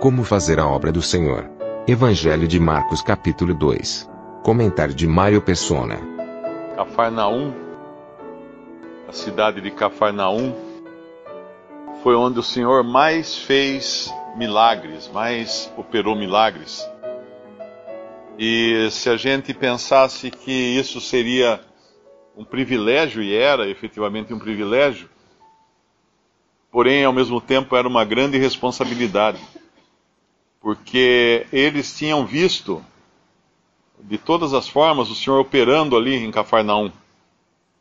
Como fazer a obra do Senhor. Evangelho de Marcos capítulo 2. Comentário de Mário Persona. Cafarnaum, a cidade de Cafarnaum, foi onde o Senhor mais fez milagres, mais operou milagres. E se a gente pensasse que isso seria um privilégio, e era efetivamente um privilégio, porém ao mesmo tempo era uma grande responsabilidade, porque eles tinham visto de todas as formas o Senhor operando ali em Cafarnaum.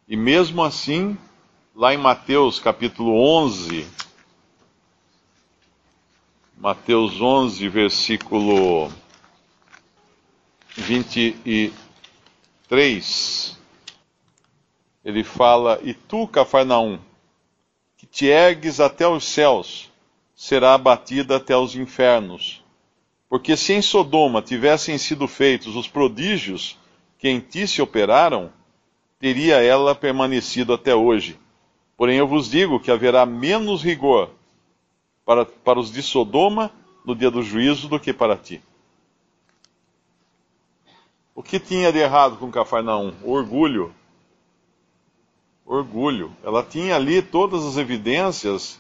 E mesmo assim, lá em Mateus capítulo 11, Mateus 11, versículo 23, ele fala: E tu, Cafarnaum, que te ergues até os céus, será abatida até os infernos. Porque se em Sodoma tivessem sido feitos os prodígios que em ti se operaram, teria ela permanecido até hoje. Porém, eu vos digo que haverá menos rigor para, para os de Sodoma no dia do juízo do que para ti. O que tinha de errado com Cafarnaum? Orgulho. Orgulho. Ela tinha ali todas as evidências.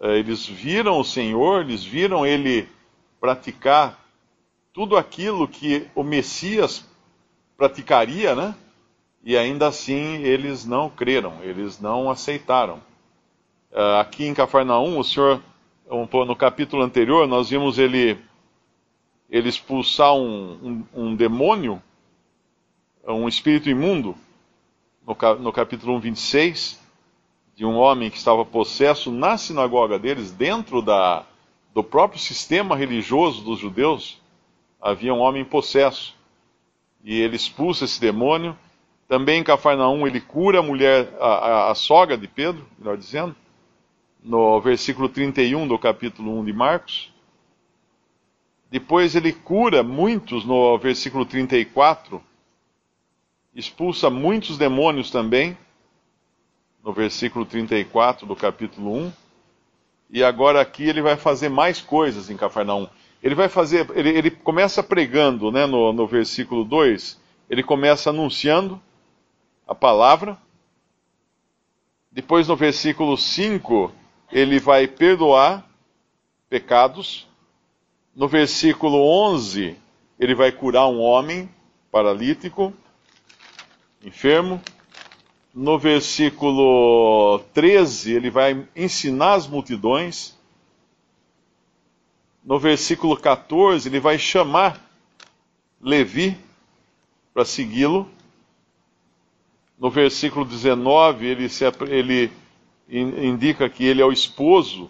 Eh, eles viram o Senhor, eles viram ele praticar tudo aquilo que o Messias praticaria, né? E ainda assim eles não creram, eles não aceitaram. Eh, aqui em Cafarnaum, o Senhor, no capítulo anterior, nós vimos ele, ele expulsar um, um, um demônio um espírito imundo, no, capítulo 1, 26, de um homem que estava possesso na sinagoga deles, dentro da, do próprio sistema religioso dos judeus, havia um homem possesso. E ele expulsa esse demônio. Também em Cafarnaum ele cura a mulher, a, a, a sogra de Pedro, melhor dizendo, no versículo 31 do capítulo 1 de Marcos. Depois ele cura muitos no versículo 34 expulsa muitos demônios também, no versículo 34 do capítulo 1. E agora aqui ele vai fazer mais coisas em Cafarnaum. Ele vai fazer, ele, ele começa pregando, né, no, no versículo 2, ele começa anunciando a palavra. Depois no versículo 5, ele vai perdoar pecados. No versículo 11, ele vai curar um homem paralítico enfermo. No versículo 13, ele vai ensinar as multidões. No versículo 14, ele vai chamar Levi para segui-lo. No versículo 19, ele, se, ele indica que ele é o esposo.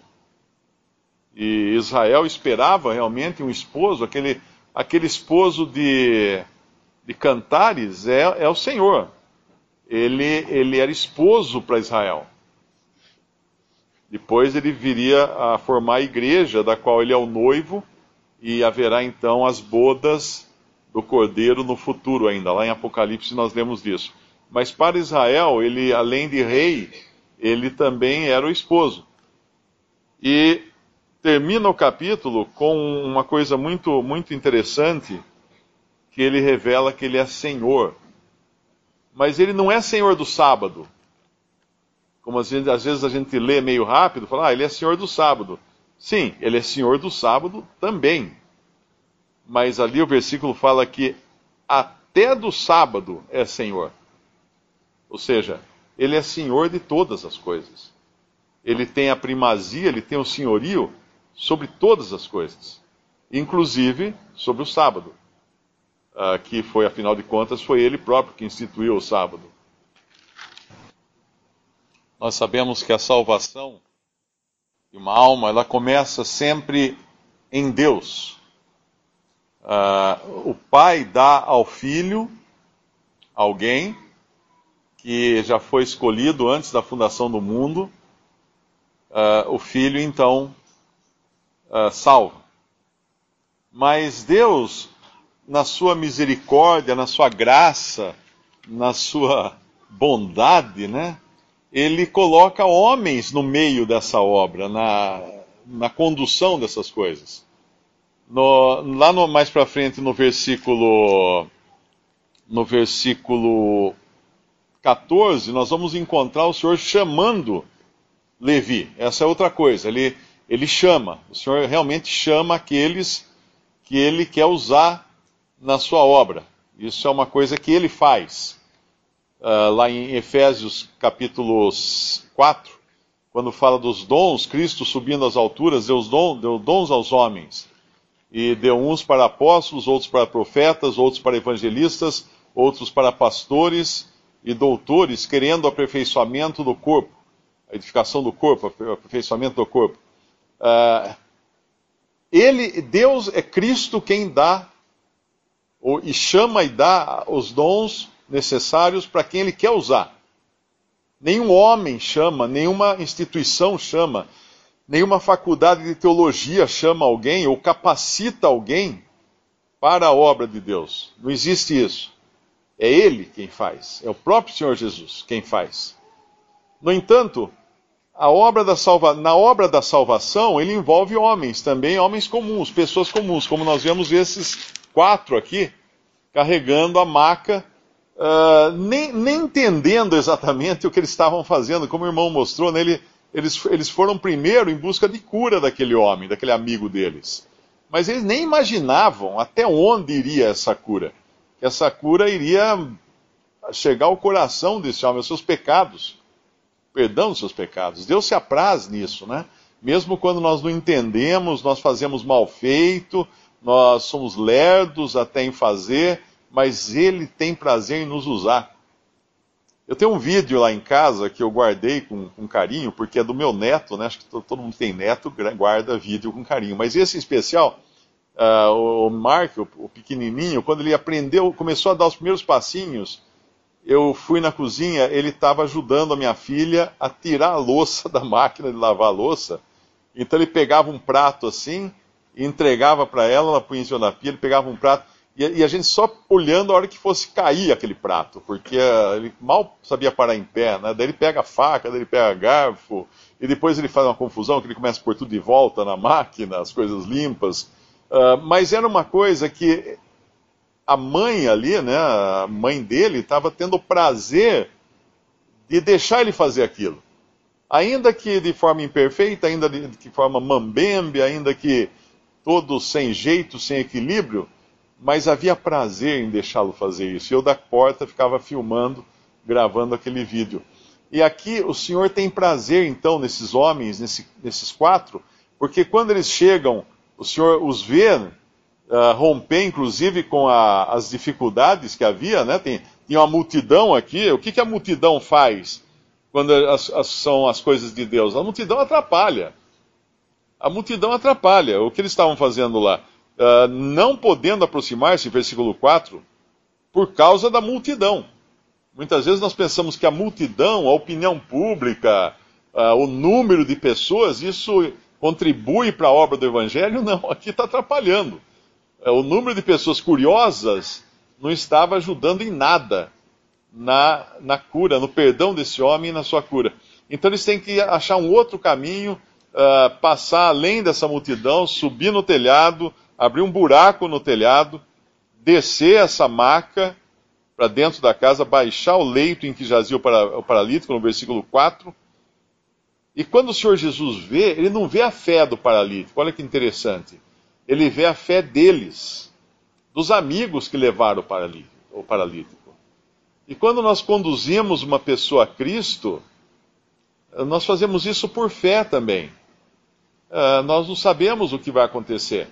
E Israel esperava realmente um esposo, aquele, aquele esposo de de Cantares é, é o Senhor. Ele, ele era esposo para Israel. Depois ele viria a formar a igreja, da qual ele é o noivo, e haverá então as bodas do cordeiro no futuro ainda. Lá em Apocalipse nós lemos disso. Mas para Israel, ele, além de rei, ele também era o esposo. E termina o capítulo com uma coisa muito, muito interessante que ele revela que ele é Senhor. Mas ele não é Senhor do sábado. Como às vezes, às vezes a gente lê meio rápido, fala, ah, ele é Senhor do sábado. Sim, ele é Senhor do sábado também. Mas ali o versículo fala que até do sábado é Senhor. Ou seja, ele é Senhor de todas as coisas. Ele tem a primazia, ele tem o senhorio sobre todas as coisas, inclusive sobre o sábado uh, que foi, afinal de contas, foi ele próprio que instituiu o sábado. Nós sabemos que a salvação de uma alma, ela começa sempre em Deus. Uh, o pai dá ao filho alguém que já foi escolhido antes da fundação do mundo, uh, o filho então uh, salva. Mas Deus, na sua misericórdia, na sua graça, na sua bondade, né? Ele coloca homens no meio dessa obra, na, na condução dessas coisas. No, lá no, mais para frente no versículo no versículo 14, nós vamos encontrar o Senhor chamando Levi. Essa é outra coisa. Ele, ele chama. O Senhor realmente chama aqueles que ele quer usar na sua obra. Isso é uma coisa que ele faz. Uh, lá em Efésios capítulo 4, quando fala dos dons, Cristo subindo às alturas deu, dons, deu dons aos homens. E deu uns para apóstolos, outros para profetas, outros para evangelistas, outros para pastores e doutores, querendo o aperfeiçoamento do corpo, a edificação do corpo, aperfeiçoamento do corpo. Uh, ele, Deus é Cristo quem dá ou, e chama e dá os dons necessários para quem Ele quer usar. Nenhum homem chama, nenhuma instituição chama, nenhuma faculdade de teologia chama alguém ou capacita alguém para a obra de Deus. Não existe isso. É Ele quem faz, é o próprio Senhor Jesus quem faz. No entanto, obra salva... na obra da salvação, ele envolve homens também, homens comuns, pessoas comuns, como nós vemos esses quatro aqui, carregando a maca, uh, nem, nem, entendendo exatamente o que eles estavam fazendo, como o irmão mostrou, né, ele, eles, eles foram primeiro em busca de cura daquele homem, daquele amigo deles. Mas eles nem imaginavam até onde iria essa cura que essa cura iria chegar ao coração desse homem, aos seus pecados, perdão dos seus pecados. Deus se apraz nisso, né? Mesmo quando nós não entendemos, nós fazemos mal feito, nós somos lerdos até em fazer, mas Ele tem prazer em nos usar. Eu tenho um vídeo lá em casa que eu guardei com, com carinho, porque é do meu neto, né? Acho que todo, mundo tem neto, guarda vídeo com carinho. Mas esse em especial uh, o Mark, o, o, pequenininho, quando ele aprendeu, começou a dar os primeiros passinhos, eu fui na cozinha, ele estava ajudando a minha filha a tirar a louça da máquina de lavar a louça. Então ele pegava um prato assim, entregava para ela, ela punha em na pia, ele pegava um prato, e, e, a gente só olhando a hora que fosse cair aquele prato, porque uh, ele mal sabia parar em pé, né? Daí ele pega a faca, daí ele pega garfo, e depois ele faz uma confusão, que ele começa a pôr tudo de volta na máquina, as coisas limpas. Uh, mas era uma coisa que a mãe ali, né, a mãe dele, estava tendo o prazer de deixar ele fazer aquilo. Ainda que de forma imperfeita, ainda de, de forma mambembe, ainda que todo sem jeito, sem equilíbrio, mas havia prazer em deixá-lo fazer isso. Eu da porta ficava filmando, gravando aquele vídeo. E aqui o Senhor tem prazer, então, nesses homens, nesse, nesses quatro, porque quando eles chegam o Senhor os vê uh, romper, inclusive, com a, as dificuldades que havia, né? Tem, tinha uma multidão aqui. O que, que a multidão faz quando as, as, são as coisas de Deus? A multidão atrapalha. A multidão atrapalha. O que eles estavam fazendo lá? Uh, não podendo aproximar-se, versículo 4, por causa da multidão. Muitas vezes nós pensamos que a multidão, a opinião pública, uh, o número de pessoas, isso contribui para a obra do Evangelho, não, aqui está atrapalhando. É, o número de pessoas curiosas não estava ajudando em nada na, na cura, no perdão desse homem e na sua cura. Então eles têm que achar um outro caminho, uh, passar além dessa multidão, subir no telhado, abrir um buraco no telhado, descer essa maca para dentro da casa, baixar o leito em que jazia o paralítico, no versículo 4, e quando o Senhor Jesus vê, ele não vê a fé do paralítico, olha que interessante. Ele vê a fé deles, dos amigos que levaram o paralítico. E quando nós conduzimos uma pessoa a Cristo, nós fazemos isso por fé também. Uh, nós não sabemos o que vai acontecer.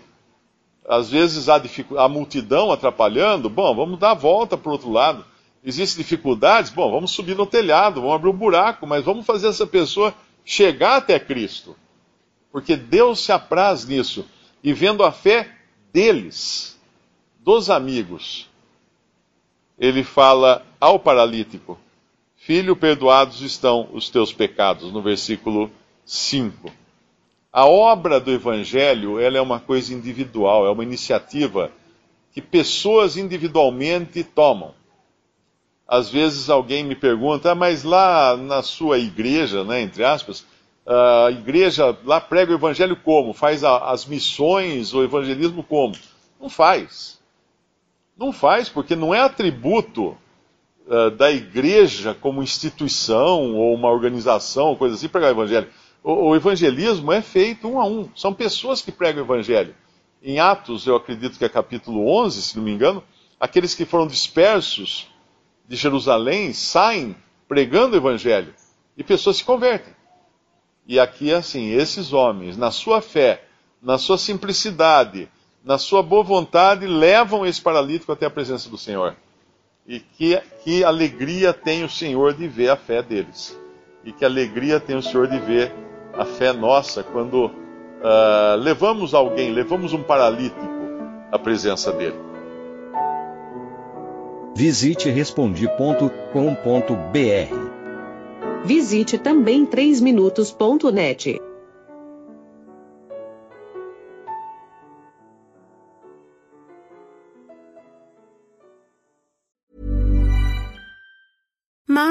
Às vezes há a multidão atrapalhando, bom, vamos dar a volta para o outro lado. Existem dificuldades, bom, vamos subir no telhado, vamos abrir um buraco, mas vamos fazer essa pessoa chegar até Cristo. porque Deus se apraz nisso. E vendo a fé deles, dos amigos, ele fala ao paralítico: Filho, perdoados estão os teus pecados, no versículo 5. A obra do Evangelho ela é uma coisa individual, é uma iniciativa que pessoas individualmente tomam. Às vezes alguém me pergunta, ah, mas lá na sua igreja, né, entre aspas, a igreja lá prega o evangelho como? Faz a, as missões, o evangelismo como? Não faz. Não faz, porque não é atributo uh, da igreja como instituição ou uma organização, coisa assim, pregar o evangelho. O, o, evangelismo é feito um a um. São pessoas que pregam o evangelho. Em Atos, eu acredito que é capítulo 11, se não me engano, aqueles que foram dispersos de Jerusalém saem pregando o evangelho e pessoas se convertem. E aqui é assim: esses homens, na sua fé, na sua simplicidade, na sua boa vontade, levam esse paralítico até a presença do Senhor. E que, que alegria tem o Senhor de ver a fé deles. E que alegria tem o Senhor de ver a fé nossa quando uh, levamos alguém, levamos um paralítico à presença dele. Visite respondi.com.br Visite também 3minutos.net.